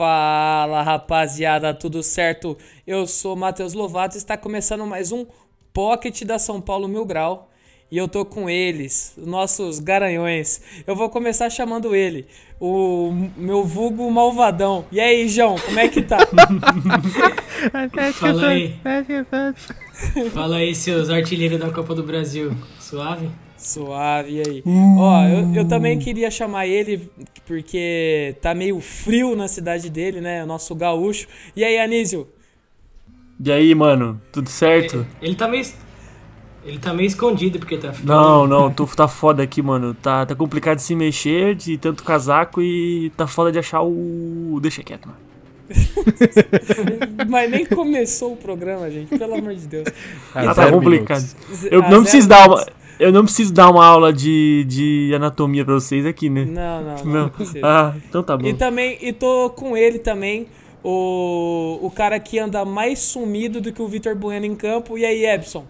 Fala rapaziada, tudo certo? Eu sou Matheus Lovato e está começando mais um Pocket da São Paulo Mil Grau. E eu tô com eles, os nossos garanhões. Eu vou começar chamando ele, o meu vulgo malvadão. E aí, João, como é que tá? Fala aí. Fala aí, seus artilheiros da Copa do Brasil. Suave? Suave, e aí? Ó, eu, eu também queria chamar ele porque tá meio frio na cidade dele, né? O nosso gaúcho. E aí, Anísio? E aí, mano, tudo certo? Ele tá meio. Ele tá meio escondido porque tá frio. Não, não, tu tá foda aqui, mano. Tá, tá complicado de se mexer, de tanto casaco e tá foda de achar o. Deixa quieto, mano. Mas nem começou o programa, gente, pelo amor de Deus. Ah, tá complicado. minutos. Eu Ah, não preciso dar uma. Eu não preciso dar uma aula de, de anatomia pra vocês aqui, né? Não, não, não. Não. precisa. Ah, então tá bom. E também, e tô com ele também, o, o cara que anda mais sumido do que o Vitor Bueno em campo. E aí, Ebson?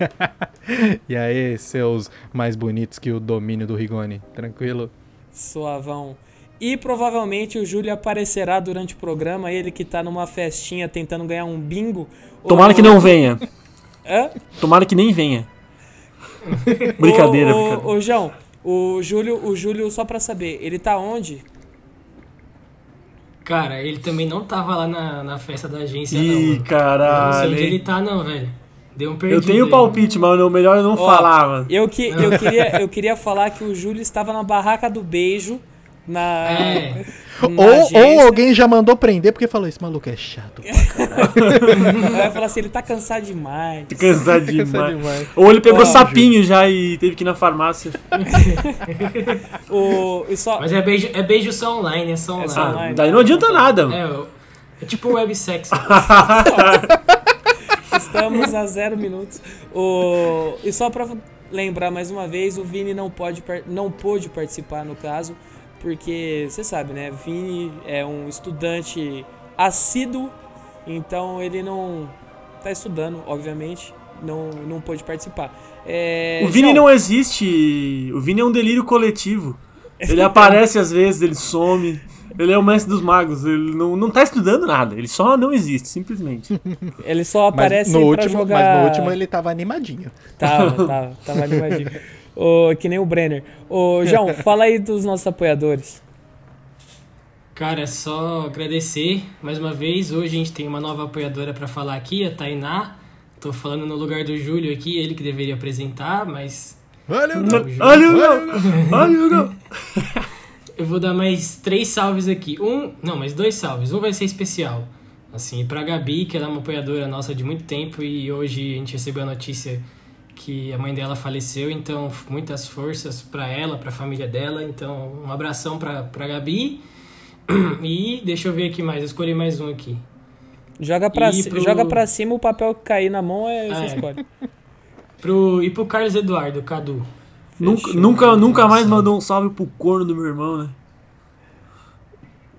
E aí, seus mais bonitos que o domínio do Rigoni? Tranquilo? Suavão. E provavelmente o Júlio aparecerá durante o programa, ele que tá numa festinha tentando ganhar um bingo. Tomara Ô, que não venha. Hã? Tomara que nem venha. Brincadeira, ô, ô, brincadeira. Ô, João, o Júlio, o Júlio, só pra saber, ele tá onde? Cara, ele também não tava lá na, na festa da agência, Ih, não. mano. Eu não sei caralho. onde ele tá, não, velho. Deu um Eu perdido. tenho aí. palpite, mas o melhor é não Ó, falar, mano. Eu, que, eu, queria, eu queria falar que o Júlio estava na barraca do beijo, na. É. na Ou, agência. ou alguém já mandou prender porque falou: esse maluco é chato. Vai falar assim, ele tá cansado demais. Tô cansado demais. Cansado demais. Ou ele pegou Ó, sapinho já e teve que ir na farmácia. O, e só, Mas é beijo, é beijo só online, é só online. só online. Ah, daí não adianta nada, mano. É, o- é tipo websex. Estamos a zero minutos. O, e só pra lembrar mais uma vez, o Vini não, pode, não pôde participar no caso, porque você sabe, né? Vini é um estudante assíduo, então ele não tá estudando, obviamente, não, não pôde participar. É, O Vini João, não existe. O Vini é um delírio coletivo. Ele aparece às vezes, ele some. Ele é o mestre dos magos. Ele não, não tá estudando nada. Ele só não existe, simplesmente. Ele só Mas aparece no, pra último, jogar... mas no último ele tava animadinho. Tava, tava, tava animadinho. Ô, que nem o Brenner. Ô, João, fala aí dos nossos apoiadores. Cara, é só agradecer mais uma vez. Hoje a gente tem uma nova apoiadora pra falar aqui, a Tainá. Tô falando no lugar do Júlio aqui, ele que deveria apresentar, mas Olha o Olha o! Olha o eu vou dar mais três salves aqui. Um, não, mais dois salves. Um vai ser especial. Assim, pra Gabi, que ela é uma apoiadora nossa de muito tempo e hoje a gente recebeu a notícia que a mãe dela faleceu, então muitas forças pra ela, pra família dela. Então, um abração pra, pra Gabi. E deixa eu ver aqui mais, eu escolhi mais um aqui. Joga pra, ci- pro- joga pra cima, o papel que cair na mão é, Ah, você é. escolhe. Pro, e pro Carlos Eduardo, Cadu. Nunca, Fechou. nunca, nunca mais mandou um salve pro corno do meu irmão, né?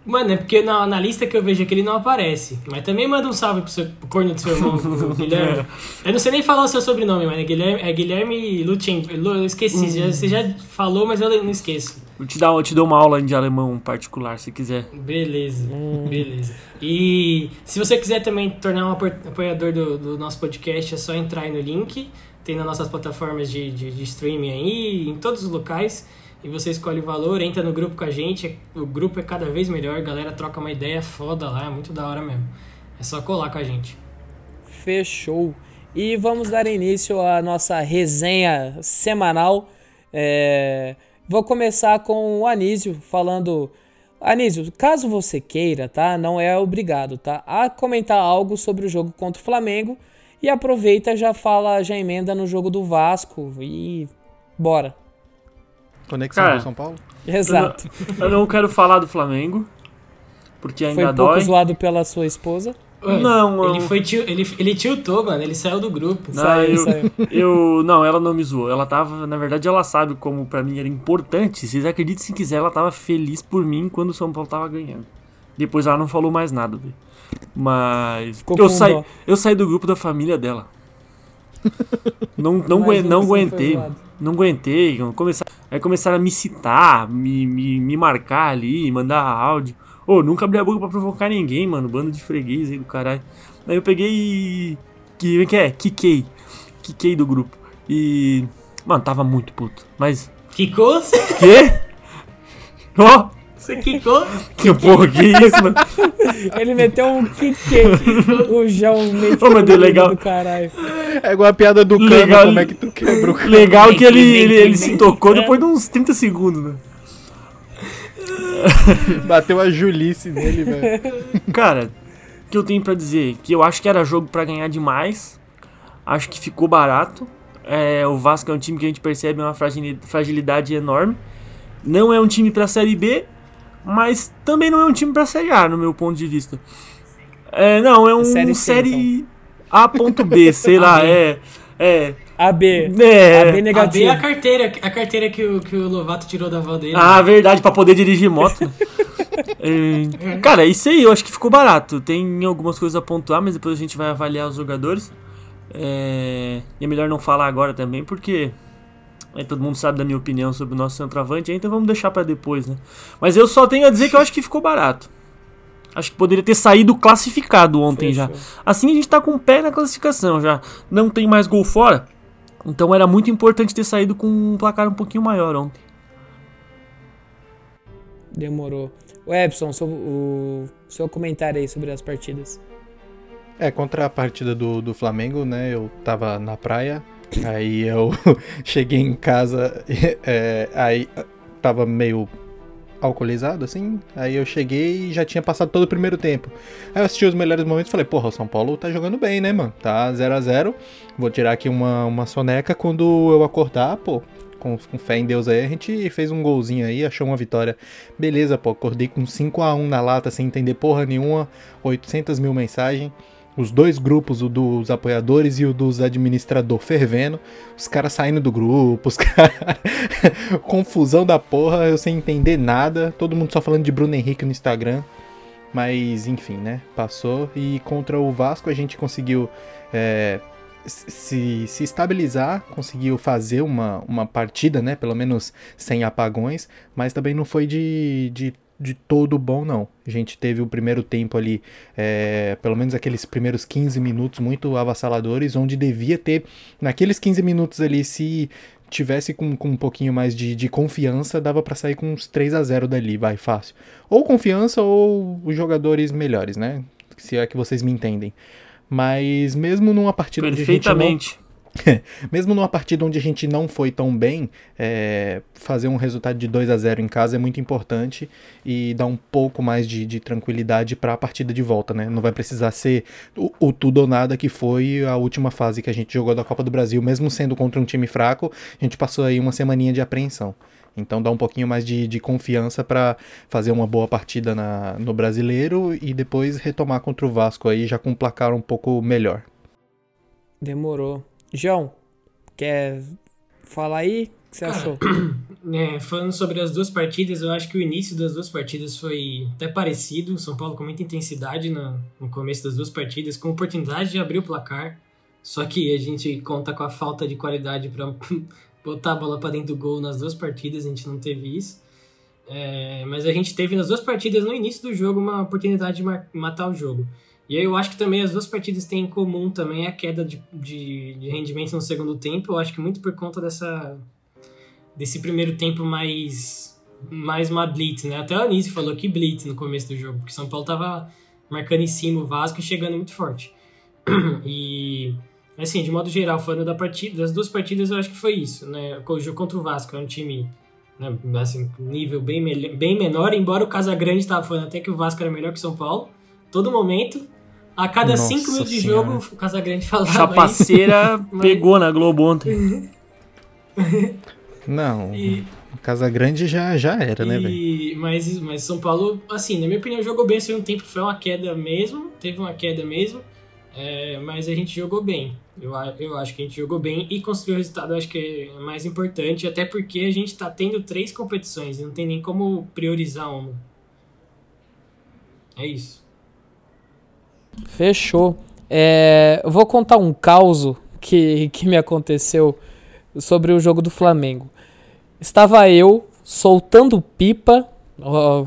Mano, é porque na, na lista que eu vejo aqui ele não aparece. Mas também manda um salve pro, seu, pro corno do seu irmão, Guilherme. Eu não sei nem falar o seu sobrenome, mas é Guilherme, é Guilherme Eu esqueci, já- você já falou, mas eu não esqueço. Eu te, dar, eu te dou uma aula de alemão particular, se quiser. Beleza, beleza. E se você quiser também tornar um apo- apoiador do, do nosso podcast, é só entrar aí no link. Tem nas nossas plataformas de, de, de streaming aí, em todos os locais. E você escolhe o valor, entra no grupo com a gente. O grupo é cada vez melhor, a galera troca uma ideia foda lá, é muito da hora mesmo. É só colar com a gente. Fechou. E vamos dar início à nossa resenha semanal. É, Vou começar com o Anísio falando. Anísio, caso você queira, tá? Não é obrigado, tá? A comentar algo sobre o jogo contra o Flamengo. E aproveita, já fala, já emenda no jogo do Vasco e bora. Conexão Cara, com São Paulo? Exato. Eu não quero falar do Flamengo, porque ainda Foi um pouco dói. zoado pela sua esposa. Ué, Não, ele eu- foi ele, ele tiltou, mano. Ele saiu do grupo. Não, Saiu, eu, saiu. eu- não, ela não me zoou. Ela tava, na verdade, ela sabe como pra mim era importante. Vocês acreditem se quiser, ela tava feliz por mim quando o São Paulo tava ganhando. Depois ela não falou mais nada, velho. Mas Ficou eu saí, dó. eu saí do grupo da família dela. Não, não, não foi aguentei. Não aguentei. Começar, aí começaram a me citar, me, me, me marcar ali, mandar áudio. Ô, nunca abri a boca pra provocar ninguém, mano. Bando de freguês aí do caralho. Aí eu peguei e. Que, é que é? Quiquei. Quiquei do grupo. E. Mano, tava muito puto. Mas. Quicou? Quê? Ó! Você quicou? que porra, que isso, mano? Ele meteu um kick. o João meu Deus, um legal. do caralho. É igual a piada do cano, Legal. como é que tu quebra o cano. Legal que ele, ele, ele se tocou depois de uns 30 segundos, né? Bateu a Julice nele, velho. Cara, o que eu tenho pra dizer? Que eu acho que era jogo pra ganhar demais. Acho que ficou barato. É, o Vasco é um time que a gente percebe uma fragili- fragilidade enorme. Não é um time pra Série B, mas também não é um time pra Série A, no meu ponto de vista. É, não, é um Série série, C, A.B, sei lá, é. É. AB. AB É. A B negativo. é a carteira, a carteira que o, que o Lovato tirou da avó dele. Ah, verdade, pra poder dirigir moto. É, cara, isso aí eu acho que ficou barato. Tem algumas coisas a pontuar, mas depois a gente vai avaliar os jogadores. É, e é melhor não falar agora também, porque aí todo mundo sabe da minha opinião sobre o nosso centroavante, então vamos deixar pra depois, né? Mas eu só tenho a dizer que eu acho que ficou barato. Acho que poderia ter saído classificado ontem já. Assim a gente tá com o pé na classificação já. Não tem mais gol fora. Então era muito importante ter saído com um placar um pouquinho maior ontem. Demorou. O Epson, seu, o seu comentário aí sobre as partidas. É, contra a partida do, do Flamengo, né? Eu tava na praia, aí eu cheguei em casa, é, aí tava meio alcoolizado, assim. Aí eu cheguei e já tinha passado todo o primeiro tempo. Aí eu assisti os melhores momentos e falei, porra, o São Paulo tá jogando bem, né, mano? Tá 0 a 0 Vou tirar aqui uma, uma soneca quando eu acordar, pô. Com, com fé em Deus aí, a gente fez um golzinho aí, achou uma vitória. Beleza, pô, acordei com 5 a 1 na lata, sem entender porra nenhuma, 800 mil mensagens os dois grupos, o dos apoiadores e o dos administrador fervendo, os caras saindo do grupo, os caras. Confusão da porra, eu sem entender nada, todo mundo só falando de Bruno Henrique no Instagram. Mas enfim, né? Passou. E contra o Vasco a gente conseguiu é, se, se estabilizar, conseguiu fazer uma, uma partida, né? Pelo menos sem apagões, mas também não foi de, de, de todo bom, não. A gente teve o primeiro tempo ali, é, pelo menos aqueles primeiros 15 minutos muito avassaladores, onde devia ter, naqueles 15 minutos ali, se tivesse com, com um pouquinho mais de, de confiança, dava pra sair com uns 3 a 0 dali, vai, fácil. Ou confiança ou os jogadores melhores, né? Se é que vocês me entendem. Mas mesmo numa partida Perfeitamente. mesmo numa partida onde a gente não foi tão bem, é, fazer um resultado de 2 a 0 em casa é muito importante e dá um pouco mais de, de tranquilidade para a partida de volta, né? Não vai precisar ser o, o tudo ou nada que foi a última fase que a gente jogou da Copa do Brasil, mesmo sendo contra um time fraco, a gente passou aí uma semaninha de apreensão. Então dá um pouquinho mais de, de confiança para fazer uma boa partida na, no brasileiro e depois retomar contra o Vasco aí já com um placar um pouco melhor. Demorou. João, quer falar aí? O que você Cara, achou? É, falando sobre as duas partidas, eu acho que o início das duas partidas foi até parecido. São Paulo com muita intensidade no, no começo das duas partidas, com oportunidade de abrir o placar. Só que a gente conta com a falta de qualidade para botar a bola para dentro do gol nas duas partidas, a gente não teve isso. É, mas a gente teve nas duas partidas, no início do jogo, uma oportunidade de matar o jogo. E aí eu acho que também as duas partidas têm em comum também a queda de, de, de rendimento no segundo tempo. Eu acho que muito por conta dessa desse primeiro tempo mais mais uma blitz, né? Até o Anísio falou que blitz no começo do jogo, porque São Paulo tava marcando em cima o Vasco e chegando muito forte. E assim, de modo geral, falando da partida, das duas partidas, eu acho que foi isso, né? O jogo contra o Vasco é um time né, assim, nível bem, bem menor, embora o Casagrande estava falando até que o Vasco era melhor que o São Paulo, todo momento. A cada Nossa cinco minutos de jogo, o Casagrande falava. Chapaceira Mas- pegou na Globo ontem. Não, E, Casa Grande já, já era, né, velho? E, mas, mas São Paulo, assim, na minha opinião, jogou bem. Segundo tempo foi uma queda mesmo, teve uma queda mesmo, é, mas a gente jogou bem. Eu, eu acho que a gente jogou bem e construiu o resultado, eu acho que é mais importante, até porque a gente tá tendo três competições e não tem nem como priorizar uma. É isso. Fechou. É, eu vou contar um caos que, que me aconteceu sobre o jogo do Flamengo. Estava eu soltando pipa. ó,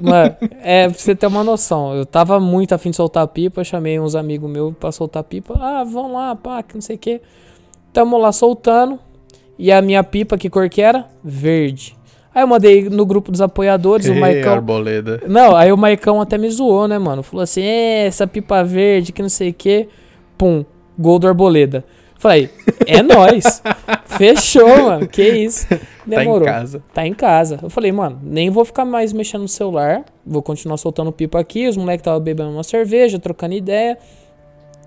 mano, é, pra você ter uma noção. Eu tava muito afim de soltar pipa. Chamei uns amigos meus pra soltar pipa. Ah, vamos lá, pá, que não sei o que. Tamo lá soltando. E a minha pipa, que cor que era? Verde. Aí eu mandei no grupo dos apoiadores, o Ê, Maicão. Arboleda. Não, aí o Maicão até me zoou, né, mano? Falou assim, é, essa pipa verde, que não sei o quê. Pum, gol do Arboleda. Falei, é nóis. Fechou, mano. Que isso. Demorou. Tá em casa. Tá em casa. Eu falei, mano, nem vou ficar mais mexendo no celular. Vou continuar soltando pipa aqui. Os moleques estavam bebendo uma cerveja, trocando ideia.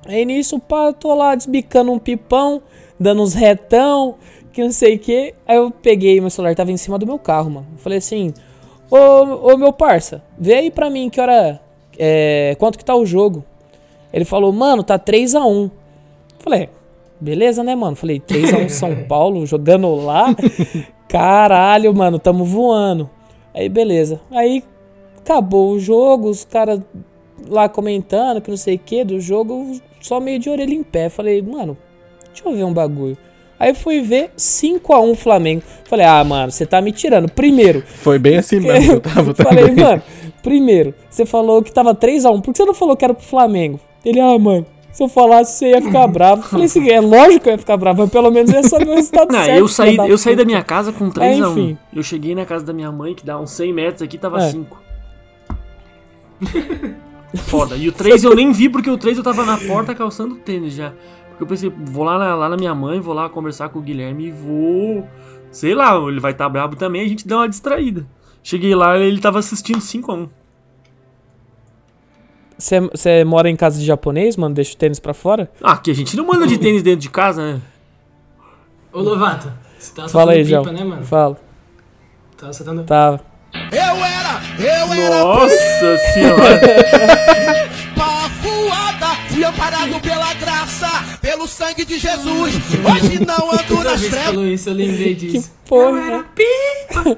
Aí nisso, pá, tô lá desbicando um pipão, dando uns retão, que não sei o que. Aí eu peguei, meu celular tava em cima do meu carro, mano. Eu falei assim, ô, ô meu parça, vê aí pra mim que hora. É, quanto que tá o jogo? Ele falou, mano, tá 3x1. Falei, beleza, né, mano? Falei, 3x1 São Paulo, jogando lá. Caralho, mano, tamo voando. Aí, beleza. Aí, acabou o jogo, os caras lá comentando que não sei o que do jogo, só meio de orelha em pé. Falei, mano, deixa eu ver um bagulho. Aí fui ver 5x1 Flamengo. Falei, ah, mano, você tá me tirando. Primeiro, Foi bem assim mesmo. Eu tava Falei, também. mano, primeiro, você falou que tava 3x1. Por que você não falou que era pro Flamengo? Ele, ah, mano, se eu falasse, você ia ficar bravo. Falei assim, é lógico que eu ia ficar bravo, mas pelo menos ia saber o resultado Não, certo. eu saí, eu saí da minha casa com 3 É, a 1 enfim. Eu cheguei na casa da minha mãe, que dá uns 100 metros aqui, tava É. 5. Foda. E o 3 eu nem vi, porque o 3 eu tava na porta calçando tênis já. Porque eu pensei, vou lá na, lá na minha mãe, vou lá conversar com o Guilherme e vou. Sei lá, ele vai estar brabo também, a gente dá uma distraída. Cheguei lá, ele tava assistindo 5x1. Você- Você mora em casa de japonês, mano? Deixa o tênis pra fora? Ah, que a gente não manda de tênis dentro de casa, né? Ô, Lovato, você tá Fala aí, soltando João. pipa, né, mano? Fala. Tá soltando... Tava. Eu era, eu era Nossa senhora! pafuada, fui amparado pela graça, pelo sangue de Jesus. Hoje não ando nas que trevas. falou isso, eu lembrei disso. porra. Era pipa!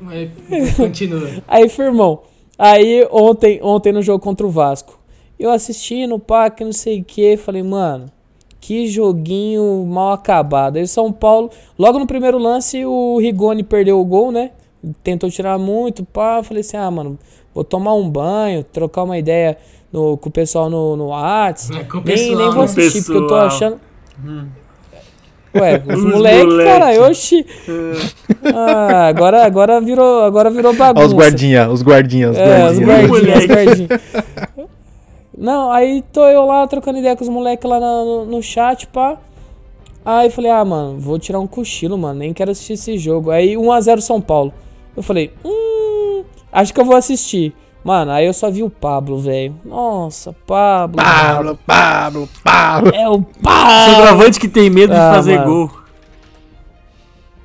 Mas continua. Aí, firmão. Aí, ontem, ontem no jogo contra o Vasco, eu assistindo, pá, que não sei o que, falei, mano, que joguinho mal acabado. Aí, São Paulo, logo no primeiro lance, o Rigoni perdeu o gol, né? Tentou tirar muito, pá. Falei assim, ah, mano, vou tomar um banho, trocar uma ideia no- com o pessoal no, no Whats. É, com o nem, pessoal, nem vou assistir, porque eu tô Pessoal. achando. Ué, os, Os moleque, moleque. cara, oxi. Ah, agora, agora virou, agora virou bagunça. Ó, os guardinha, os guardinha, os É, os guardinha. guardinhas, os Moleque. guardinhas. Não, aí tô eu lá trocando ideia com os moleques lá no, no chat, pá. Aí falei, ah, mano, vou tirar um cochilo, mano, nem quero assistir esse jogo. Aí 1x0 São Paulo. Eu falei, hum, acho que eu vou assistir. Mano, aí eu só vi o Pablo, velho. Nossa, Pablo. Pablo, Pablo, Pablo. É o Pablo. Centroavante que tem medo Ah, de fazer mano. gol.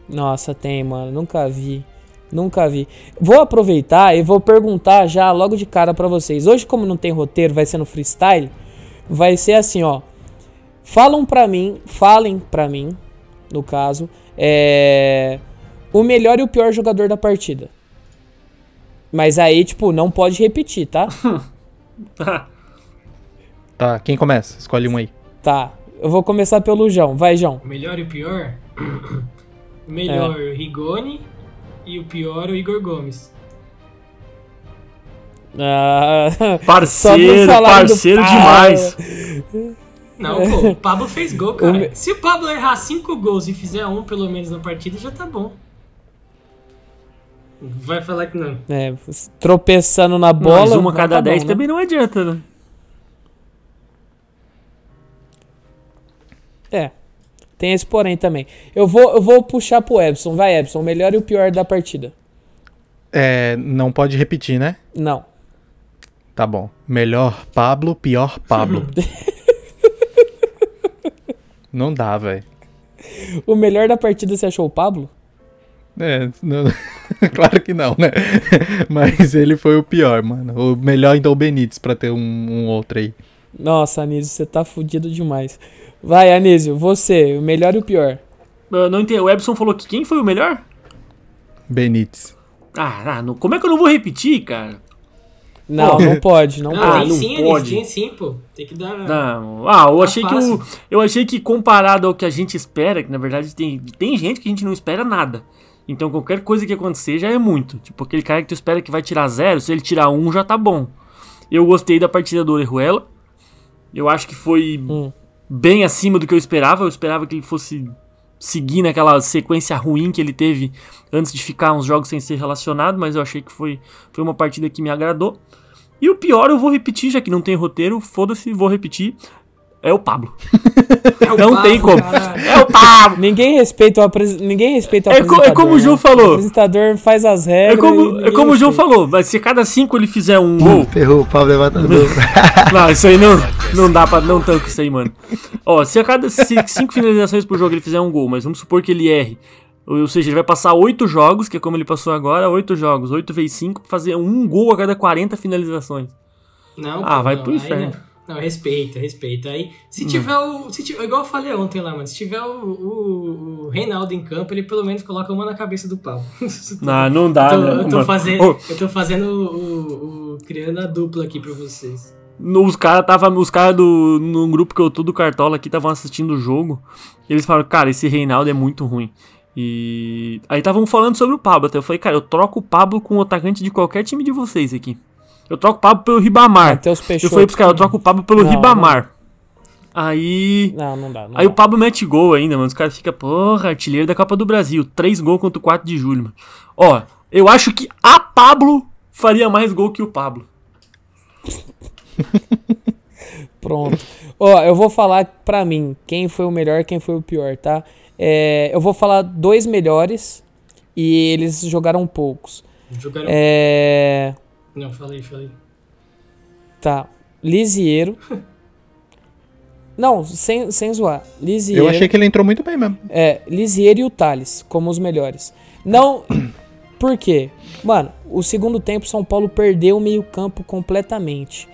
Nossa, tem, mano. Nunca vi. Nunca vi. Vou aproveitar e vou perguntar já logo de cara pra vocês. Hoje, como não tem roteiro, vai ser no freestyle. Vai ser assim, ó. Falam pra mim, falem pra mim, no caso, é o melhor e o pior jogador da partida. Mas aí, tipo, não pode repetir, tá? Tá, quem começa? Escolhe um aí. Tá. Eu vou começar pelo João. Vai, João. O melhor e o pior? O melhor o Rigoni e o pior o Igor Gomes. Ah, Parceiro, do parceiro demais. Não, pô, o Pablo fez gol, cara. me- Se o Pablo errar cinco gols e fizer um pelo menos na partida, já tá bom. Vai falar que não. é, tropeçando na bola. Mas uma cada tá bom, 10 né? também não adianta, né? É. Tem esse porém também. Eu vou, eu vou puxar pro Ebson. Vai, Ebson. O melhor e o pior da partida. É, não pode repetir, né? Não. Tá bom. Melhor Pablo, pior Pablo. não dá, velho. O melhor da partida você achou o Pablo? É, não- claro que não, né? Mas ele foi o pior, mano. O melhor então o Benítez pra ter um, um outro aí. Nossa, Anísio, você tá fudido demais. Vai, Anísio, você, o melhor e o pior. Eu não entendi. O Ebson falou que quem foi o melhor? Benítez. Ah, ah, não- como é que eu não vou repetir, cara? Não, Pô. não pode, não Não, Ah, pode. tem não sim, pode. Anísio, tem sim, pô. Tem que dar. Não. Ah, eu Tá achei que fácil. o, eu achei que comparado ao que a gente espera, que na verdade tem, tem gente que a gente não espera nada. Então qualquer coisa que acontecer já é muito. Tipo, aquele cara que tu espera que vai tirar zero, se ele tirar um já tá bom. Eu gostei da partida do Orejuela. Eu acho que foi Hum. bem acima do que eu esperava. Eu esperava que ele fosse seguir naquela sequência ruim que ele teve antes de ficar uns jogos sem ser relacionado, mas eu achei que foi, foi uma partida que me agradou. E o pior eu vou repetir, já que não tem roteiro, foda-se, vou repetir. É o Pablo. É o não Pablo, tem como. caralho. É o Pablo! Ninguém respeita o, apres... Ninguém respeita o É co- é apresentador. como o João né? falou. O apresentador faz as É regras. e como, é como o João falou, mas se a cada cinco ele fizer um gol. Ferrou, o Pablo levantador. Não, isso aí não, não dá pra. Não tanto isso aí, mano. Ó, se a cada ci- cinco finalizações por jogo ele fizer um gol, mas vamos supor que ele erre. Ou seja, ele vai passar oito jogos, que é como ele passou agora, oito jogos, oito vezes cinco, fazer um gol a cada 40 finalizações. Não, Ah, vai não, pro aí inferno. Não, não, respeita, respeita. Aí, se tiver o. Se tiver, igual eu falei ontem lá, mano, se tiver o, o, o Reinaldo em campo, ele pelo menos coloca uma na cabeça do pau. Não, não dá, eu, tô, né, eu, tô mano? fazendo, Ô, eu tô fazendo o, o- criando a dupla aqui pra vocês. Os caras tava, os cara do no grupo que eu tô do Cartola aqui estavam assistindo o jogo. E eles falaram, cara, esse Reinaldo é muito ruim. E aí estavam falando sobre o Pablo. Até eu falei, cara, eu troco o Pablo com o atacante de qualquer time de vocês aqui. Eu troco o Pablo pelo Ribamar. Eu falei pros caras, eu troco o Pablo pelo Não, Ribamar. Aí. Não, não dá. Não Aí dá. o Pablo mete gol ainda, mano. Os caras ficam, porra, artilheiro da Copa do Brasil. Três gols contra o 4 de julho, mano. Ó, eu acho que a Pablo faria mais gol que o Pablo. Pronto. Ó, eu vou falar pra mim quem foi o melhor e quem foi o pior, tá? É, eu vou falar dois melhores e eles jogaram poucos. Jogaram. É. Não, falei, falei. Tá. Lisieiro. Não, sem, sem zoar. Lisieiro. Eu achei que ele entrou muito bem mesmo. É, Lisieiro e o Thales como os melhores. Não. Por quê? Mano, o segundo tempo São Paulo perdeu o meio-campo completamente.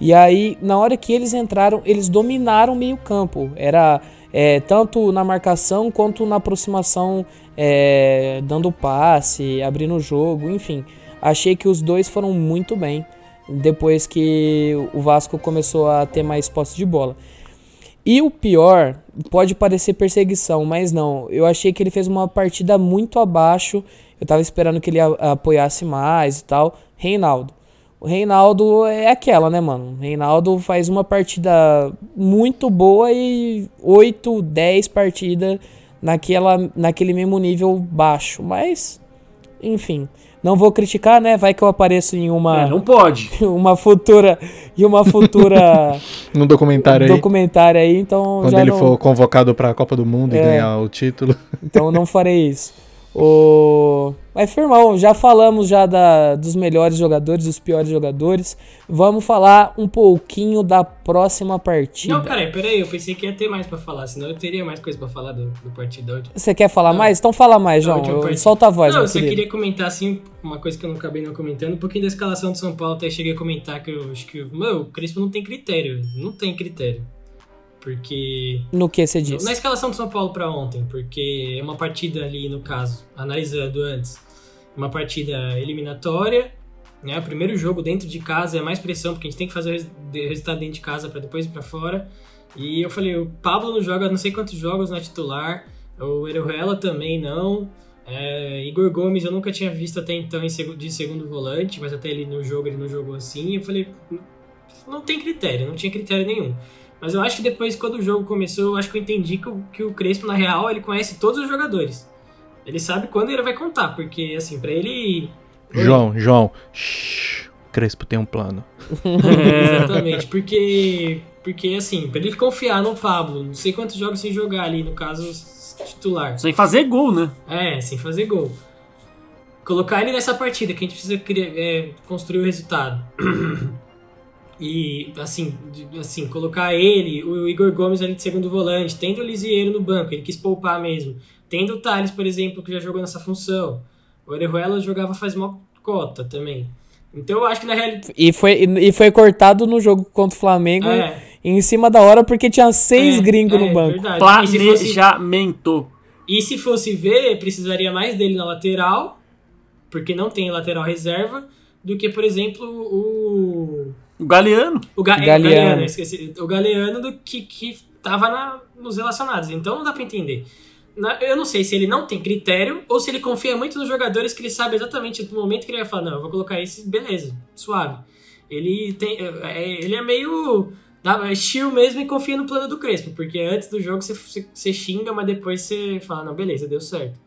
E aí, na hora que eles entraram, eles dominaram o meio-campo. Era é, tanto na marcação quanto na aproximação, é, dando passe, abrindo o jogo, enfim. Achei que os dois foram muito bem depois que o Vasco começou a ter mais posse de bola. E o pior, pode parecer perseguição, mas não. Eu achei que ele fez uma partida muito abaixo. Eu tava esperando que ele apoiasse mais e tal. Reinaldo. O Reinaldo é aquela, né, mano? Reinaldo faz uma partida muito boa e 8, 10 partidas naquela, naquele mesmo nível baixo. Mas, enfim. Não vou criticar, né? Vai que eu apareço em uma, É, não pode. uma futura. E uma futura No documentário aí. documentário aí, então Quando já ele não, for convocado pra Copa do Mundo e É. ganhar o título. então eu não farei isso. O... Mas, firmão, já falamos já da, dos melhores jogadores, dos piores jogadores. Vamos falar um pouquinho da próxima partida. Não, peraí, peraí, eu pensei que ia ter mais pra falar, senão eu teria mais coisa pra falar do, do partido. Você quer falar Não. mais? Então fala mais, Não, João. última Eu-. Solta a voz, Não, eu só querido. queria comentar, assim, uma coisa que eu não acabei não comentando, um pouquinho da escalação do São Paulo, até cheguei a comentar que eu acho que, meu, o Crespo não tem critério, não tem critério. Porque No que você disse? Na escalação do São Paulo pra ontem, porque é uma partida ali, no caso, analisando antes, uma partida eliminatória, né? O primeiro jogo dentro de casa é mais pressão, porque a gente tem que fazer o resultado dentro de casa pra depois ir pra fora. E eu falei, o Pablo não joga não sei quantos jogos na titular, o Eruela também não. É, Igor Gomes eu nunca tinha visto até então de segundo volante, mas até ele no jogo ele não jogou assim. Eu falei, não tem critério, não tinha critério nenhum. Mas eu acho que depois, quando o jogo começou, eu acho que eu entendi que o, que o Crespo, na real, ele conhece todos os jogadores. Ele sabe quando ele vai contar, porque, assim, pra ele. João, João. Shhh, Crespo tem um plano. Exatamente, porque. Porque, assim, pra ele confiar no Pablo, não sei quantos jogos sem jogar ali, no caso, titular. Sem fazer gol, né? É, sem fazer gol. Colocar ele nessa partida que a gente precisa criar- é, construir o resultado. E, assim, assim, colocar ele, o Igor Gomes ali de segundo volante, tendo o Lisieiro no banco, ele quis poupar mesmo. Tendo o Thales, por exemplo, que já jogou nessa função. O Orejuela jogava faz uma cota também. Então eu acho que na realidade. E foi, e e foi cortado no jogo contra o Flamengo É, em cima da hora porque tinha seis é, gringos é, no banco. Verdade. E se, fosse, Planejamento. e se fosse ver, precisaria mais dele na lateral, porque não tem lateral reserva, do que, por exemplo, o. O Galeano. O, Ga é, o Galeano. Galeano, esqueci. O Galeano do que, que tava na, nos relacionados. Então não dá pra entender. Na- eu não sei se ele não tem critério ou se ele confia muito nos jogadores que ele sabe exatamente no momento que ele vai falar, não, eu vou colocar esse, beleza, suave. Ele tem. é- ele é meio. dá- É chill mesmo e confia no plano do Crespo, porque antes do jogo você, você, você xinga, mas depois você fala, não, beleza, deu certo.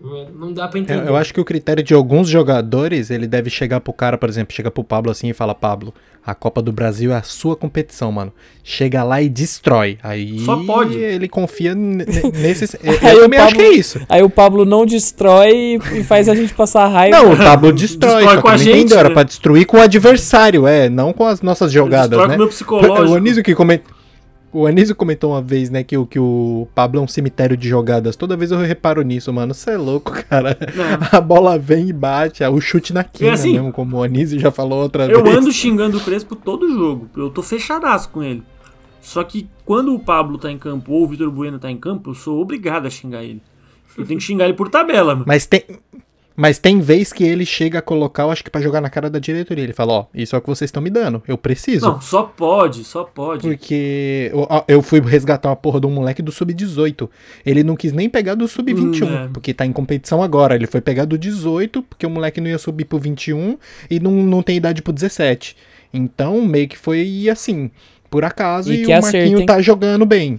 Não, dá pra Eu, entender. eu acho que o critério de alguns jogadores, ele deve chegar pro cara, por exemplo, chega pro Pablo assim e fala, Pablo, a Copa do Brasil é a sua competição, mano. Chega lá e destrói. Aí Só pode. ele confia nesses. eu Aí o também acho que Pablo- é isso. Aí o Pablo não destrói e faz a gente passar raiva. Não, o Pablo destrói, Destrói com a gente, entendeu, era né? pra destruir com o adversário, é, não com as nossas jogadas, Destrói né? com o meu psicológico. O Anísio que comentou. O Anísio comentou uma vez, né, que o, que o Pablo é um cemitério de jogadas. Toda vez eu reparo nisso, mano. Você é louco, cara. A bola vem e bate, é o chute na quina assim, mesmo, como o Anísio já falou outra Eu vez. ando xingando o Crespo todo jogo. Eu tô fechadaço com ele. Só que quando o Pablo tá em campo ou o Vitor Bueno tá em campo, eu sou obrigado a xingar ele. Eu tenho que xingar ele por tabela, mano. Mas tem, mas tem vez que ele chega a colocar, eu acho que pra jogar na cara da diretoria. Ele fala, ó, isso é o que vocês estão me dando, eu preciso. Não, só pode, só pode. Porque eu, eu fui resgatar uma porra de um moleque do sub-18. Ele não quis nem pegar do sub-21, Hum, é. porque tá em competição agora. Ele foi pegar do 18, porque o moleque não ia subir pro 21 e não, não tem idade pro 17. Então, meio que foi assim, por acaso, E e, que o Marquinho hein? tá jogando bem.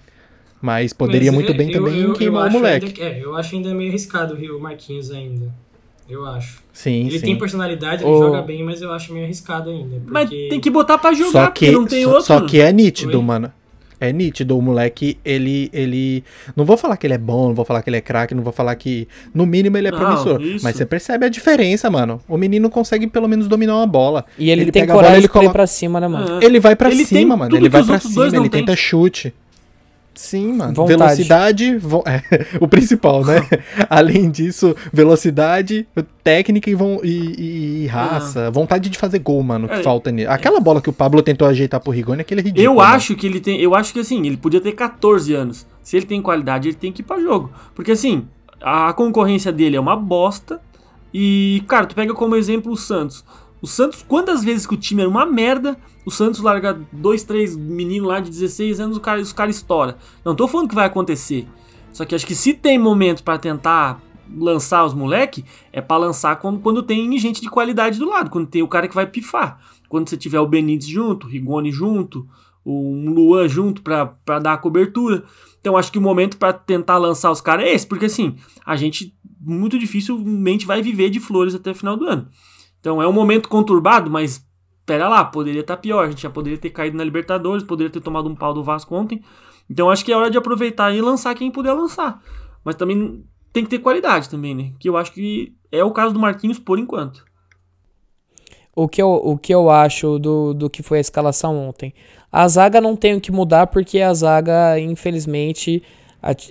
Mas poderia Mas, muito bem eu- também eu- eu queimar o moleque. ainda é, eu acho ainda meio arriscado o Marquinhos ainda. Eu acho. Sim, Ele sim. tem personalidade, ele Ô. joga bem, mas eu acho meio arriscado ainda. Mas porque- tem que botar pra jogar, Só que, não tem só, outro. só que é nítido, Oi? mano. É nítido, o moleque, ele, ele... Não vou falar que ele é bom, não vou falar que ele é craque, não vou falar que... No mínimo ele é Não, promissor. isso. Mas você percebe a diferença, mano. O menino consegue pelo menos dominar uma bola. E ele, Ele tem pega a bola, coragem ele coloca- pra cima, né, mano? Ah. Ele vai pra Ele cima, tem mano. Ele vai pra cima, ele tem. tenta chute. Sim, mano. Vontade. Velocidade, vo- é, o principal, né? Além disso, velocidade, técnica e, von- e- e- e raça. Vontade de fazer gol, mano, que É. falta nele. Aquela bola que o Pablo tentou ajeitar pro Rigoni, aquele é ridículo. Eu mano. acho que ele tem. Eu acho que assim, ele podia ter 14 anos. Se ele tem qualidade, ele tem que ir pra jogo. Porque assim, a concorrência dele é uma bosta. E, cara, tu pega como exemplo o Santos. O Santos, quantas vezes que o time era uma merda, o Santos larga dois, três meninos lá de 16 anos, os caras os cara estoura. Não tô falando que vai acontecer. Só que acho que se tem momento pra tentar lançar os moleque, é pra lançar quando, quando tem gente de qualidade do lado, quando tem o cara que vai pifar. Quando você tiver o Benítez junto, o Rigoni junto, um Luan junto pra dar a cobertura. Então acho que o momento pra tentar lançar os caras é esse, porque assim, a gente muito dificilmente vai viver de flores até o final do ano. Então é um momento conturbado, mas pera lá, poderia estar pior. A gente já poderia ter caído na Libertadores, poderia ter tomado um pau do Vasco ontem. Então acho que é hora de aproveitar e lançar quem puder lançar. Mas também tem que ter qualidade também, né? Que eu acho que é o caso do Marquinhos por enquanto. O que eu, o que eu acho do, do que foi a escalação ontem? A zaga não tem o que mudar porque a zaga, infelizmente,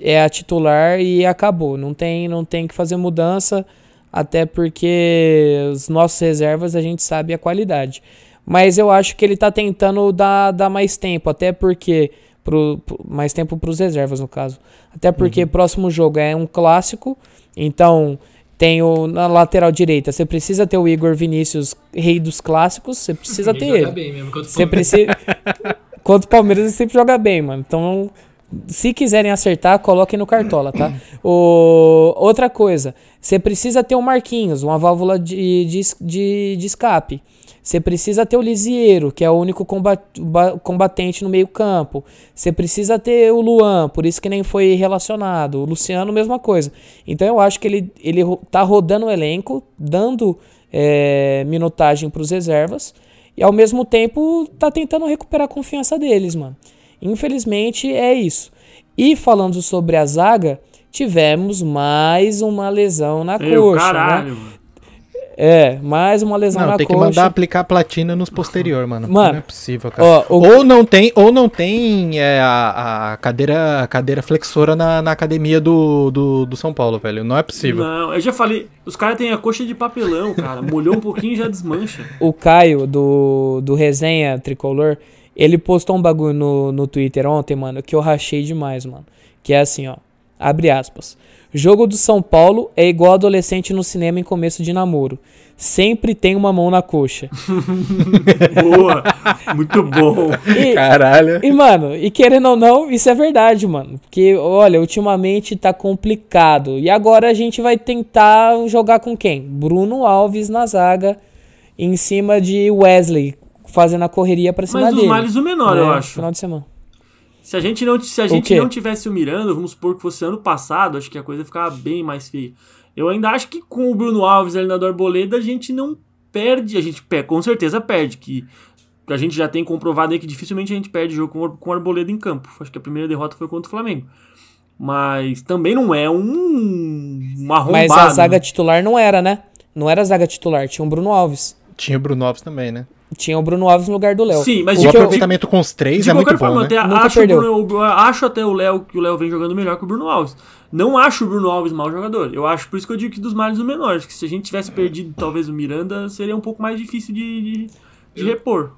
é a titular e acabou. Não tem, não tem que fazer mudança, até porque os nossos reservas a gente sabe a qualidade. Mas eu acho que ele tá tentando dar, dar mais tempo, até porque. Pro, mais tempo para os reservas, no caso. Até porque próximo jogo é um clássico, então tem o, na lateral direita. Você precisa ter o Igor Vinícius, rei dos clássicos, você precisa Ele ter joga ele. bem mesmo, Você precisa. Contra o Palmeiras ele sempre joga bem, mano. Então, se quiserem acertar, coloquem no cartola, tá? O... Outra coisa, você precisa ter o Marquinhos, uma válvula de, de, de, de escape. Você precisa ter o Lisieiro, que é o único comba- ba- combatente no meio-campo. Você precisa ter o Luan, por isso que nem foi relacionado. O Luciano, mesma coisa. Então eu acho que ele, ele tá rodando o elenco, dando é, minutagem para os reservas. E ao mesmo tempo tá tentando recuperar a confiança deles, mano. Infelizmente é isso. E falando sobre a zaga, tivemos mais uma lesão na Meu coxa, né? caralho, mano. É, mais uma lesão Não, na tem que coxa. mandar aplicar platina nos posterior, mano. Mano, não é possível, cara. Ó, o- Ou não tem, ou não tem é, a, a cadeira, a cadeira flexora na, na academia do, do, do São Paulo, velho. Não é possível. Não, eu já falei, os caras têm a coxa de papelão, cara. Molhou um pouquinho e já desmancha. o Caio do, do Resenha Tricolor, ele postou um bagulho no, no Twitter ontem, mano, que eu rachei demais, mano. Que é assim, ó. Abre aspas. Jogo do São Paulo é igual adolescente no cinema em começo de namoro. Sempre tem uma mão na coxa. Boa, muito bom. E, Caralho. e, mano, e querendo ou não, isso é verdade, mano. Porque, olha, ultimamente tá complicado. E agora a gente vai tentar jogar com quem? Bruno Alves na zaga, em cima de Wesley, fazendo a correria pra cima Mas os dele. males o menor, né, eu acho. Final de semana. Se a gente não, se a gente não tivesse o Miranda, vamos supor que fosse ano passado, acho que a coisa ficava bem mais feia. Eu ainda acho que com o Bruno Alves ali na do Arboleda, a gente não perde, a gente perde, com certeza perde, que a gente já tem comprovado aí que dificilmente a gente perde jogo com, o- Arboleda em campo. Acho que a primeira derrota foi contra o Flamengo. Mas também não é um uma arrombado. Mas a zaga né? titular não era, né? Não era a zaga titular, tinha o Bruno Alves. Tinha o Bruno Alves também, né? Tinha o Bruno Alves no lugar do Léo. Sim, mas O de, que eu- aproveitamento com os três de é muito qualquer bom, forma, né? até Nunca acho, o perdeu. Bruno- eu acho até o Léo que o Léo vem jogando melhor que o Bruno Alves. Não acho o Bruno Alves mau jogador. Eu acho por isso que eu digo que dos males o menor. Acho que se a gente tivesse perdido talvez o Miranda, seria um pouco mais difícil de, de, de repor.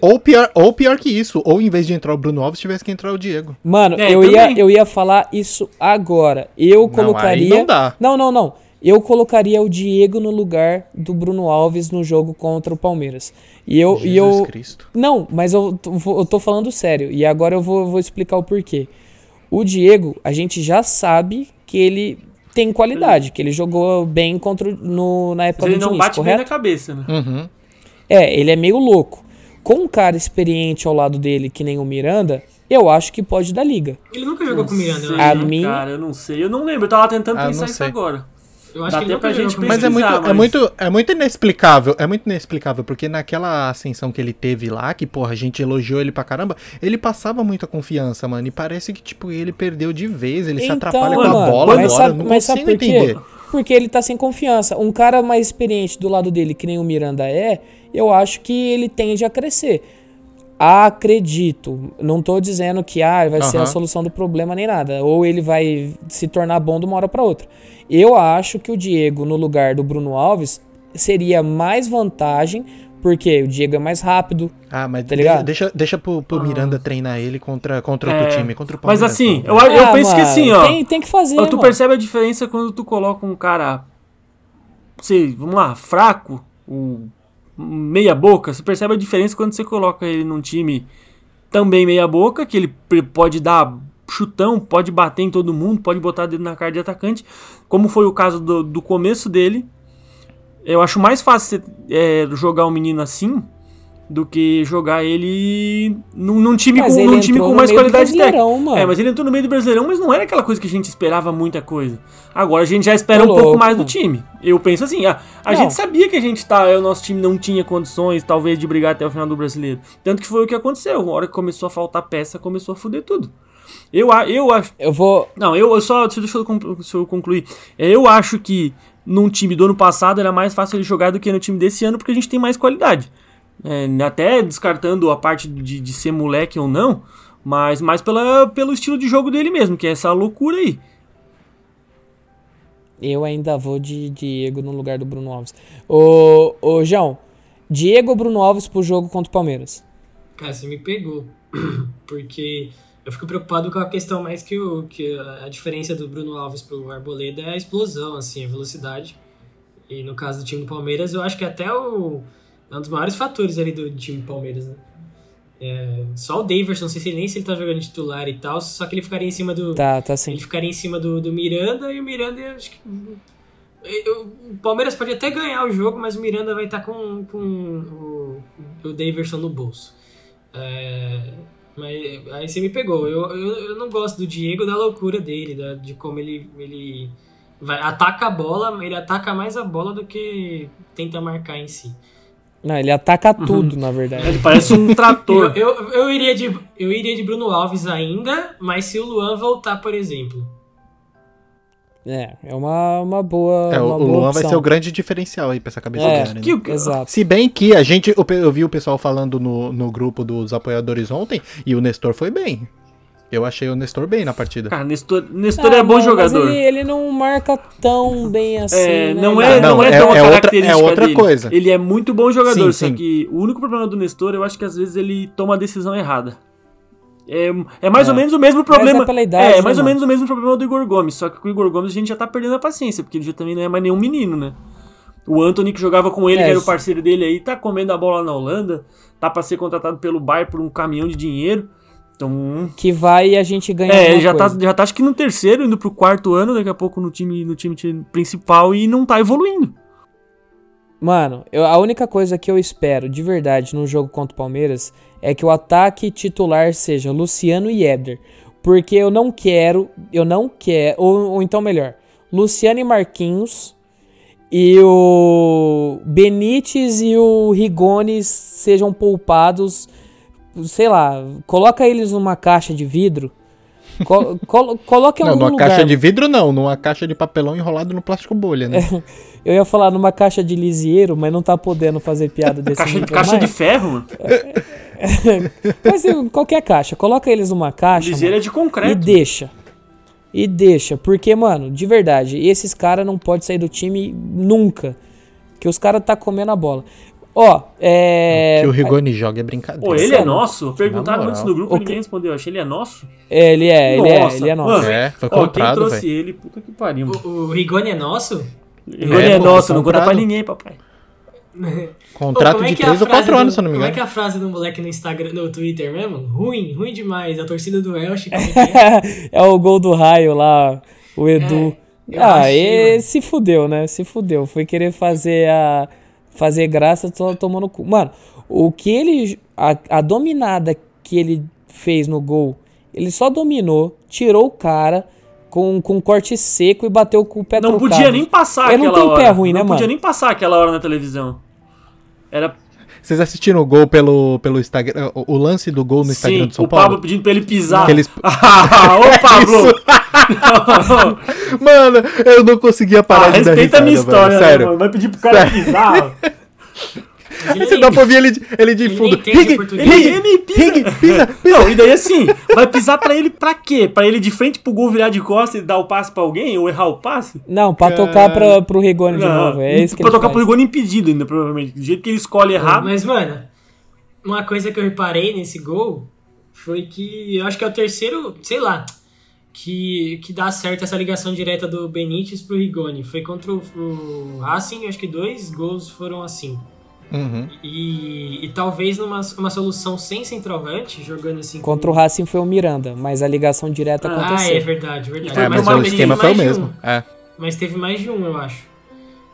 Ou pior, ou pior que isso, ou em vez de entrar o Bruno Alves, tivesse que entrar o Diego. Mano, É, eu, ia, eu ia falar isso agora. Eu Não, colocaria. aí não dá. Não, não, não. Eu colocaria o Diego no lugar do Bruno Alves no jogo contra o Palmeiras. E eu. e Jesus eu Cristo. não, mas eu, eu tô falando sério. E agora eu vou, vou explicar o porquê. O Diego, a gente já sabe que ele tem qualidade, que ele jogou bem contra o- no, na época Mas ele do não Diniz, bate bem na correto? cabeça, né? Uhum. É, ele é meio louco. Com um cara experiente ao lado dele, que nem o Miranda, eu acho que pode dar liga. Ele nunca jogou com o Miranda, eu acho. A né? minha- Cara, eu não sei. Eu não lembro. Eu tava tentando Ah, pensar não isso agora. Eu acho Dá que ele até pra gente o Mas é muito, pesquisar, é, mas- muito, é muito inexplicável, é muito inexplicável, porque naquela ascensão que ele teve lá, que, porra, a gente elogiou ele pra caramba, ele passava muita confiança, mano, e parece que, tipo, ele perdeu de vez, ele se atrapalha com a Então, mano, bola mas agora, sabe, não mas sabe consigo entender. Porque ele tá sem confiança. Um cara mais experiente do lado dele, que nem o Miranda é, eu acho que ele tende a crescer. Acredito. Não tô dizendo que ah, vai ser a solução do problema nem nada. Ou ele vai se tornar bom de uma hora pra outra. Eu acho que o Diego, no lugar do Bruno Alves, seria mais vantagem, porque o Diego é mais rápido. Ah, mas Tá ligado? deixa, deixa pro, pro Miranda treinar ele contra, contra outro É, time, contra o Mas Palmeiras. assim, não. eu, eu Ah, penso que mano, assim, ó. Tem, tem que fazer. Ó, tu mano. percebe a diferença quando tu coloca um cara, sei, vamos lá, fraco, um meia boca. Você percebe a diferença quando você coloca ele num time também meia boca, que ele pode dar chutão, pode bater em todo mundo, pode botar dedo na cara de atacante, como foi o caso do, do começo dele. Eu acho mais fácil é, jogar um menino assim do que jogar ele num, num time, Mas com, num time com mais qualidade técnica. Mano. É, mas ele entrou no meio do Brasileirão, mas não era aquela coisa que a gente esperava muita coisa. Agora a gente já espera Ô, um pouco louco. mais do time. Eu penso assim, a, a Não. gente sabia que a gente tá, o nosso time não tinha condições, talvez, de brigar até o final do Brasileiro. Tanto que foi o que aconteceu. A hora que começou a faltar peça, começou a fuder tudo. Eu, a- eu acho. Eu vou. Não, eu, eu só. Deixa eu, conclu- deixa eu concluir. É, Eu acho que num time do ano passado era mais fácil ele jogar do que no time desse ano, porque a gente tem mais qualidade. É, até descartando a parte de, de ser moleque ou não, mas mais pela, pelo estilo de jogo dele mesmo, que é essa loucura aí. Eu ainda vou de Diego no lugar do Bruno Alves. Ô, ô João, Diego ou Bruno Alves pro jogo contra o Palmeiras? Cara, você me pegou. Porque eu fico preocupado com a questão mais que, o, que a, diferença do Bruno Alves pro Arboleda é a explosão, assim, a velocidade. E no caso do time do Palmeiras, eu acho que até o, é um dos maiores fatores ali do time do Palmeiras, né? É, só o Daverson, não sei se nem se ele tá jogando titular e tal, só que ele ficaria em cima do. Tá, tá sim. Ele ficaria em cima do, do Miranda e o Miranda, acho que. eu- o Palmeiras pode até ganhar o jogo, mas o Miranda vai estar com, com o, o Daverson no bolso. É, mas aí você me pegou. Eu, eu, eu não gosto do Diego, da loucura dele, da- de como ele, ele vai, ataca a bola, ele ataca mais a bola do que tenta marcar em si. Não, ele ataca tudo, na verdade. Ele parece um Eu, trator. eu, eu, iria de, eu iria de Bruno Alves ainda, mas se o Luan voltar, por exemplo. É, é uma, uma boa. É, o uma o boa Luan vai opção. ser o grande diferencial aí pra essa cabeça É, grande, né? Que- que- Exato. Se bem que a gente, pe- eu vi o pessoal falando no, no grupo dos apoiadores ontem e o Nestor foi bem. Eu achei o Nestor bem na partida. Cara, Nestor, Nestor Ah, é bom mas- jogador. Mas ele, ele não marca tão bem assim. É, né? não, é, não, Não, é é- tão uma é outra- característica é outra dele. coisa. Ele é muito bom jogador, Sim, só sim. que o único problema do Nestor, eu acho que às vezes ele toma a decisão errada. É, é mais É. ou menos o mesmo problema. é idade, é, né, mais ou mano? menos o mesmo problema do Igor Gomes. Só que com o Igor Gomes a gente já tá perdendo a paciência, porque ele já também não é mais nenhum menino, né? O Anthony que jogava com ele, É, que era o parceiro dele aí, tá comendo a bola na Holanda, tá pra ser contratado pelo Bayern por um caminhão de dinheiro. Então, Que vai e a gente ganha. é, ele já tá, já tá acho que no terceiro, indo pro quarto ano, daqui a pouco no time, no time principal e não tá evoluindo. Mano, eu- a única coisa que eu espero de verdade num jogo contra o Palmeiras é que o ataque titular seja Luciano e Éder. Porque eu não quero, eu não quero, ou, ou então melhor, Luciano e Marquinhos e o Benítez e o Rigoni sejam poupados, sei lá, coloca eles numa caixa de vidro, co colo coloca em Não, algum numa lugar. caixa de vidro não, numa caixa de papelão enrolado no plástico bolha, né? Eu ia falar numa caixa de lisieiro, mas não tá podendo fazer piada desse Caixa, nível caixa de ferro, mano. Mas em qualquer caixa, coloca eles numa caixa Liseira mano, é de e concreto. deixa. E deixa, porque, mano, de verdade, esses caras não podem sair do time nunca. Que os caras tá comendo a bola. Ó, é. Que o Rigoni joga é brincadeira. Pô, ele é nosso? Perguntaram antes no grupo O e ninguém respondeu. Achei ele é nosso? é, Ele é, ele é, ele é nosso. mano. É, foi Ó, quem comprado, trouxe velho. ele, puta que pariu. O, o Rigoni é nosso? Ele é, É, pô, nosso, não conta comprado. pra ninguém, papai. Contrato Pô, é de que é a 3 ou frase 4 anos, do- se eu não me Como é engano. que é a frase do moleque no Instagram, no Twitter mesmo? Ruim, ruim demais. A torcida do Elche. é é? é o gol do raio lá, o Edu. eu ah, achei, e mano. se fudeu, né? Se fudeu. Foi querer fazer a. Fazer graça, tô tomando cu. Mano, o que ele. A, a dominada que ele fez no gol, ele só dominou, tirou o cara com, com um corte seco e bateu com o pé Não trocado. podia nem passar Ele não aquela tem hora. pé ruim, né, Não podia mano? nem passar aquela hora na televisão. Era Vocês assistiram o gol pelo, pelo Instagram, o, o lance do gol no Instagram sim, do São o Paulo? Pablo pedindo pra ele pisar. Eles- Ah, Ô, Pablo! Mano, eu não conseguia parar Ah, de dar respeita a minha história, velho, né, Sério. mano? Vai pedir pro cara pisar. Você dá pra ouvir ele, de- ele de fundo. Ele pisa. Pisa, pisa. Não, e daí assim, vai pisar pra ele pra quê? Pra ele de frente pro gol virar de costas e dar o passe pra alguém? Ou errar o passe? Não, pra tocar pra, pro Rigoni de Não, novo. É isso que pra ele tocar faz. pro Rigoni impedido ainda, provavelmente. Do jeito que ele escolhe errado. Mas, mano, uma coisa que eu reparei nesse gol foi que eu acho que é o terceiro, sei lá, que, que dá certo essa ligação direta do Benítez pro Rigoni. Foi contra o, o Racing, acho que dois gols foram assim. Uhum. E, e talvez numa uma solução sem centroavante, jogando assim. Contra o. Racing foi o Miranda, mas a ligação direta Ah, é aconteceu. verdade, verdade. Foi É, mas mais o esquema teve foi o mais de mesmo. um. É. Mas teve mais de um, eu acho.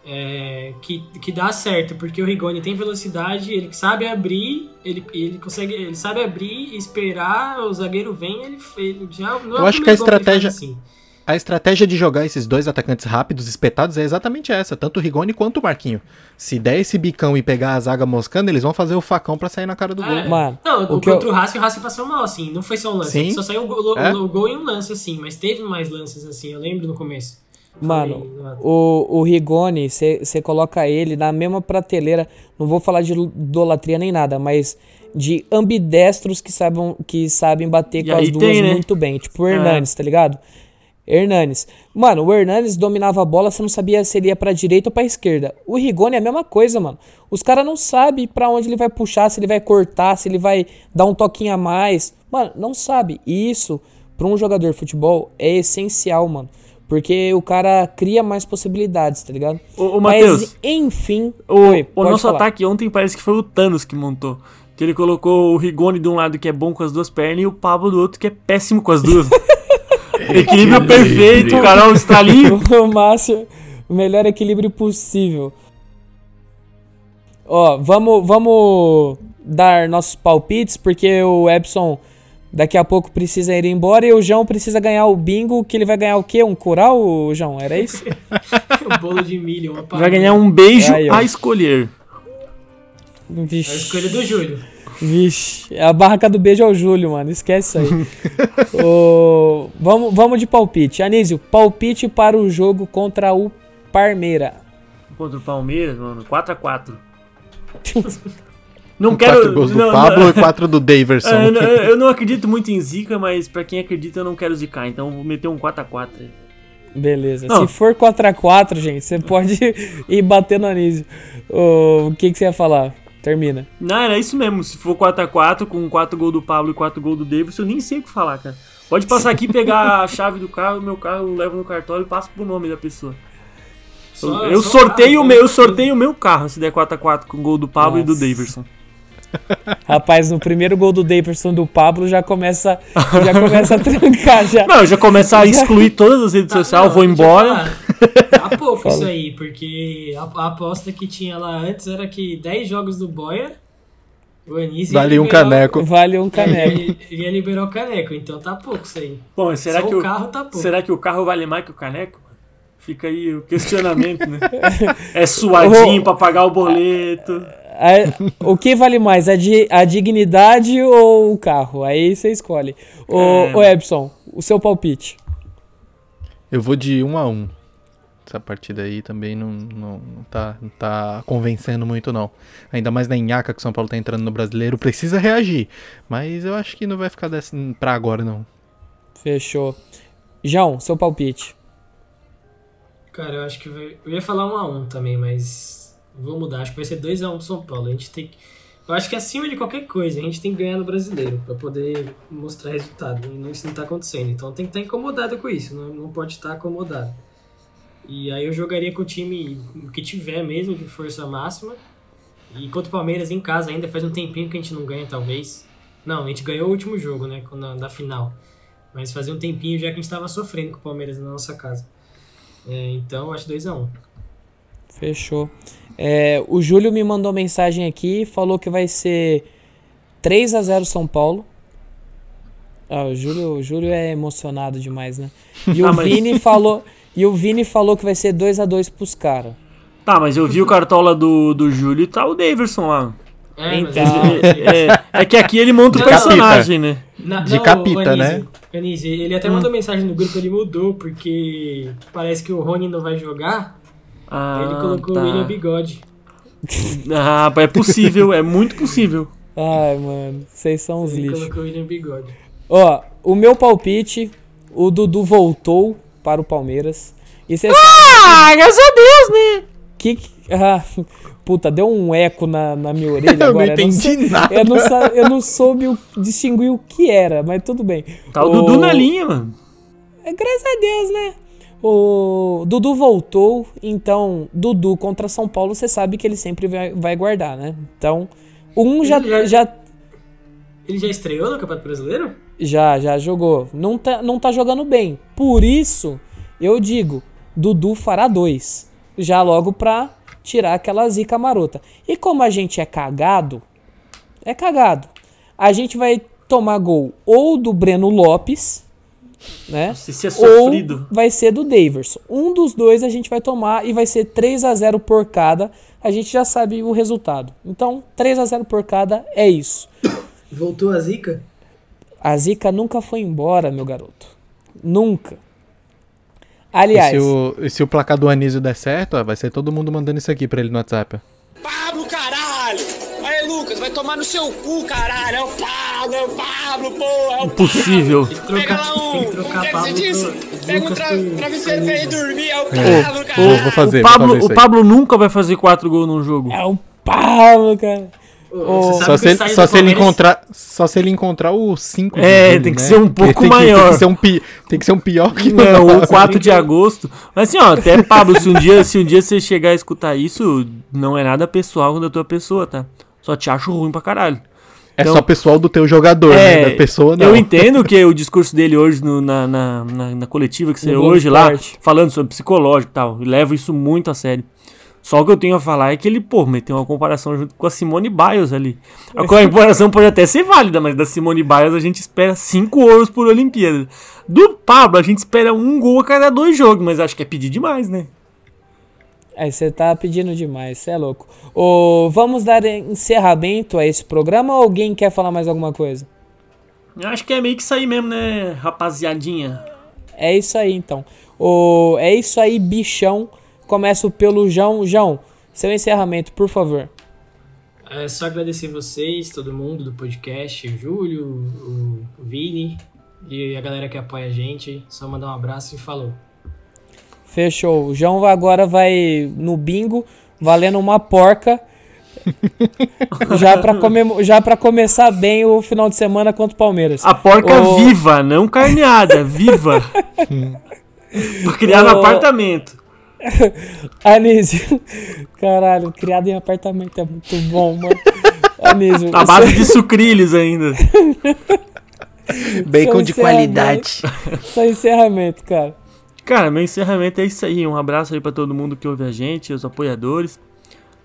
É, que, que dá certo, porque o Rigoni tem velocidade, ele sabe abrir, ele, ele consegue, ele sabe abrir, esperar, o zagueiro vem, ele, ele já não é Eu acho que a estratégia- assim. A estratégia de jogar esses dois atacantes rápidos, espetados, é exatamente essa. Tanto o Rigoni quanto o Marquinho. Se der esse bicão e pegar a zaga moscando, eles vão fazer o facão pra sair na cara do gol. É. Mano, Não, o que eu- contra o Racing, o Racing passou mal, assim, não foi só um lance, Sim. só saiu o gol, É. o, gol em um lance, assim, mas teve mais lances, assim, eu lembro no começo. Mano, o, o Rigoni, você coloca ele na mesma prateleira, não vou falar de idolatria nem nada, mas de ambidestros que, sabem que sabem bater E com as duas tem, né? muito bem. Tipo o É. Hernanes, tá ligado? Hernanes. Mano, o Hernanes dominava a bola, você não sabia se ele ia pra direita ou pra esquerda. O Rigoni é a mesma coisa, mano. Os caras não sabem pra onde ele vai puxar, se ele vai cortar, se ele vai dar um toquinho a mais. Mano, não sabe. E isso, pra um jogador de futebol, é essencial, mano. Porque o cara cria mais possibilidades, tá ligado? Ô, ô Matheus, enfim. o, Oi, o nosso falar. ataque ontem parece que foi o Thanos que montou. Que ele colocou o Rigoni de um lado que é bom com as duas pernas e o Pablo do outro que é péssimo com as duas. Equilíbrio perfeito, Carol, estralinho. o Márcio, o melhor equilíbrio possível. Ó, vamos, vamos dar nossos palpites, porque o Epson daqui a pouco precisa ir embora e o João precisa ganhar o bingo, que ele vai ganhar o quê? Um curau, João? Era isso? um bolo de milho, uma Vai ganhar um beijo Aí, ó. a escolher. A Vixe. escolha do Júlio. Vixe, a barraca do beijo é o Júlio, mano. Esquece isso aí. Ô, vamos, vamos de palpite. Anísio, palpite para o jogo contra o Parmeira. Contra o Palmeiras, mano, 4x4. Não Quatro quero. gols do não, Pablo não- e quatro do Daverson. É, não, eu não acredito muito em zica, mas pra quem acredita eu não quero zicar, então eu vou meter um 4x4 aí. Beleza. Não. Se for 4x4, gente, você pode ir bater no Anísio. O que, que você ia falar? Termina. Não, era isso mesmo. Se for 4x4, com 4 gols do Pablo e 4 gols do Davidson, eu nem sei o que falar, cara. Pode passar aqui, pegar a chave do carro, meu carro, eu levo no cartório e passo pro nome da pessoa. Só- eu só sorteio carro, o meu, eu né? sorteio o meu carro se der 4x4 com o gol do Pablo e do Nossa. Davidson. Rapaz, no primeiro gol do Davidson do Pablo já começa, já começa a trancar já. Não, eu já começo a excluir todas as redes Tá, sociais, não, vou embora. Tá pouco Fala. isso aí, porque a, a aposta que tinha lá antes era que 10 jogos do Boia, o Anísio Vale um liberar- caneco. Vale um caneco. Ele ia liberar o caneco, então tá pouco isso aí. Bom, será Só que, o o, carro tá pouco. será que o carro vale mais que o caneco? Fica aí o questionamento, né? É suadinho pra pagar o boleto. O que vale mais, a, di- a dignidade ou o carro? Aí você escolhe. Ô, É. ô Epson, o seu palpite. Eu vou de 1 a 1 Essa partida aí também não, não, não tá, não tá convencendo muito, não. Ainda mais na Inhaca que o São Paulo tá entrando no brasileiro. Precisa reagir. Mas eu acho que não vai ficar dessa pra agora, não. Fechou. João, seu palpite. Cara, eu acho que vai... eu ia falar 1 a 1 também, mas vou mudar. Acho que vai ser 2 a 1 pro São Paulo. A gente tem que... Eu acho que acima de qualquer coisa, a gente tem que ganhar no brasileiro pra poder mostrar resultado. E não- isso não tá acontecendo. Então tem que estar incomodado com isso. Não, não pode estar acomodado. E aí eu jogaria com o time que tiver mesmo, de força máxima. E contra o Palmeiras em casa ainda faz um tempinho que a gente não ganha, talvez. Não, a gente ganhou o último jogo, né? Na, na final. Mas fazia um tempinho já que a gente tava sofrendo com o Palmeiras na nossa casa. É, então, eu acho 2x1. Fechou. É, o Júlio me mandou mensagem aqui, falou que vai ser 3 a 0 São Paulo. Ah, o Júlio, o Júlio é emocionado demais, né? E o Ah, mas- Vini falou, e o Vini falou que vai ser 2 a 2 pros caras. Tá, mas eu vi o cartola do, do Júlio e tá o Daverson lá. É, mas Então. É, é- é que aqui ele monta o personagem, né? Na- De não, capita, né? Anísio, Anísio, ele até mandou mensagem no grupo, ele mudou, porque parece que o Rony não vai jogar. Ah, ele colocou tá. o William Bigode. Ah, é possível, é muito possível. Ai, mano, vocês são uns Ele lixos. colocou o William Bigode. Ó, o meu palpite, o Dudu voltou para o Palmeiras. E você Ah, graças a Deus, né? que que- ah, puta, deu um eco na, na minha orelha Eu não agora. entendi sei- nada. Eu não, eu não soube o- distinguir o que era, mas tudo bem. Tá o Dudu na linha, mano. É, graças a Deus, né? O Dudu voltou, então Dudu contra São Paulo, você sabe que ele sempre vai, vai guardar, né? Então, um já, já- já, Ele já estreou no Campeonato Brasileiro? Já, já jogou. Não tá, não tá jogando bem. Por isso, eu digo, Dudu fará dois. Já logo pra tirar aquela zica marota. E como a gente é cagado, é cagado. A gente vai tomar gol ou do Breno Lopes, né? Se isso é Ou sofrido. vai ser do Daverson. Um dos dois a gente vai tomar e vai ser 3 a 0 por cada. A gente já sabe o resultado. Então, 3 a 0 por cada é isso. Voltou a zica? A zica nunca foi embora, meu garoto. Nunca. E Aliás, se, o, e se o placar do Anísio der certo, ó, vai ser todo mundo mandando isso aqui pra ele no WhatsApp. Pablo, caralho! Aí, Lucas, vai tomar no seu cu, caralho! É o Pablo, é o Pablo, porra! É o Impossível. Que Pega lá um. trocar é que Pablo você disse? Pega um tra travesseiro pra ele dormir, é o Vou, Pablo, vou, caralho! vou fazer, O vou Pablo, fazer isso o. Pablo nunca vai fazer quatro gols num jogo. é o Pablo, cara. Sabe Só que se, ele, só se ele encontrar só se ele encontrar o 5 É, tem que ser um pouco maior. Tem que ser um, pi, tem que ser um pior que Não, o 4 de agosto. Mas assim, ó, até Pablo, se um dia, se um dia você chegar a escutar isso, não é nada pessoal com a tua pessoa, tá? Só te acho ruim pra caralho. É Então- só pessoal do teu jogador, né? Da pessoa não. Eu entendo que o discurso dele hoje no- na, na, na, na coletiva que você Globo hoje lá, Esporte. falando sobre psicológico e tal, levo isso muito a sério. Só o que eu tenho a falar é que ele, pô, meteu uma comparação junto com a Simone Biles ali. A comparação pode até ser válida, mas da Simone Biles a gente espera cinco ouros por Olimpíada. Do Pablo a gente espera um gol a cada dois jogos, mas acho que é pedir demais, né? Aí você tá pedindo demais, você é louco. Ô, vamos dar encerramento a esse programa ou alguém quer falar mais alguma coisa? Eu acho que é meio que isso aí mesmo, né, rapaziadinha? É isso aí então. Ô, é isso aí, bichão. Começo pelo João. João, seu encerramento, por favor. É só agradecer vocês, todo mundo do podcast, o Júlio, o Vini e a galera que apoia a gente. Só mandar um abraço e falou. Fechou. O João agora vai no bingo, valendo uma porca. já para já começar bem o final de semana contra o Palmeiras. A porca o... viva, não carneada, viva. criar o... no apartamento. Anísio. Caralho, criado em apartamento é muito bom, mano. Anísio. A base de sucrilhos ainda. Bacon de qualidade. Só encerramento, cara. Cara, meu encerramento é isso aí. Um abraço aí para todo mundo que ouve a gente, os apoiadores.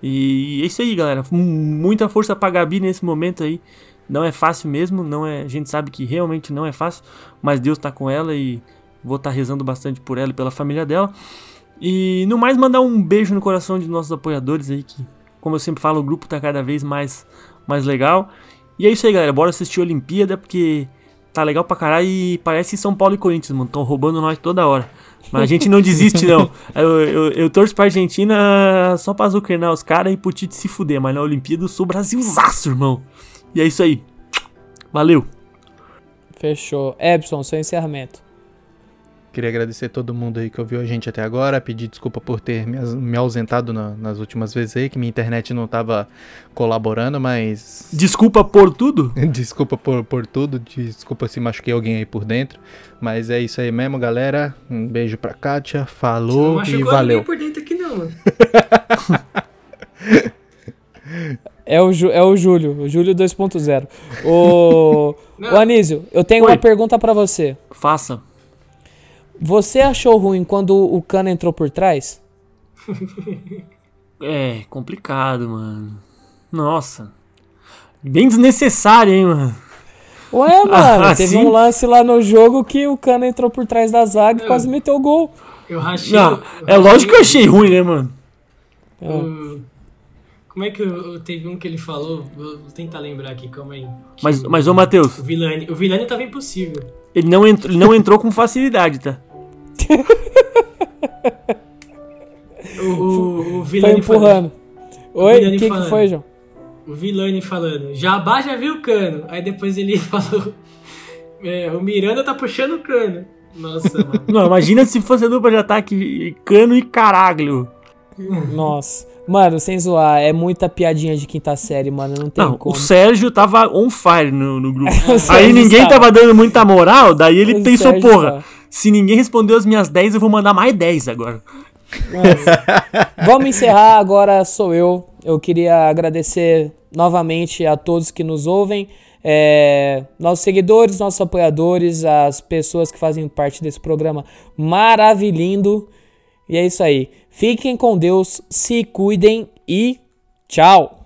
E é isso aí, galera. Muita força pra Gabi nesse momento aí. Não é fácil mesmo, não é, a gente sabe que realmente não é fácil, mas Deus tá com ela e vou estar tá rezando bastante por ela e pela família dela. E no mais mandar um beijo no coração de nossos apoiadores aí que, como eu sempre falo, o grupo tá cada vez mais mais legal. E é isso aí, galera. Bora assistir a Olimpíada porque tá legal pra caralho e parece São Paulo e Corinthians, mano. Tão roubando nós toda hora. Mas a gente não desiste, não. Eu, eu, eu torço pra Argentina só pra azucrinar os caras e pro Tite se fuder. Mas na Olimpíada eu sou Brasilzaço, irmão. E é isso aí. Valeu. Fechou. Epson, seu encerramento. Queria agradecer a todo mundo aí que ouviu a gente até agora, pedir desculpa por ter me, me ausentado na, nas últimas vezes aí, que minha internet não tava colaborando, mas. Desculpa por tudo? desculpa por, por tudo, desculpa se machuquei alguém aí por dentro. Mas é isso aí mesmo, galera. Um beijo pra Kátia, falou e valeu. por dentro aqui não, mano. É o, é o Júlio, o Júlio 2.0. O, o Anísio, eu tenho Oi. uma pergunta para você. Faça. Você achou ruim quando o Cano entrou por trás? é, complicado, mano. Nossa. Bem desnecessário, hein, mano. Ué, mano, assim? teve um lance lá no jogo que o Cano entrou por trás da zaga e quase meteu o gol. Eu rachei. Não, é lógico que eu achei ruim, né, mano? É. Como é que eu, teve um que ele falou? Vou tentar lembrar aqui, calma aí. Mas, o, mas ô Matheus. O Vilani, o Vilani tava impossível. Ele não, entrou, ele não entrou com facilidade, tá? o, o, o Vilani foi empurrando. Oi, o que, que foi, João? O Vilani falando, Jabá já viu o cano. Aí depois ele falou, é, o Miranda tá puxando o cano. Nossa, mano. Não, imagina se fosse a dupla de ataque cano e caralho. Nossa. Mano, sem zoar, é muita piadinha de quinta série, mano. Não tem não, como. O Sérgio tava on fire no, no grupo. Aí ninguém estava tava dando muita moral, daí ele o pensou, Sérgio porra, tá. se ninguém respondeu as minhas 10, eu vou mandar mais 10 agora. vamos encerrar, agora sou eu. Eu queria agradecer novamente a todos que nos ouvem. É, nossos seguidores, nossos apoiadores, as pessoas que fazem parte desse programa maravilhindo. E é isso aí. Fiquem com Deus, se cuidem e tchau!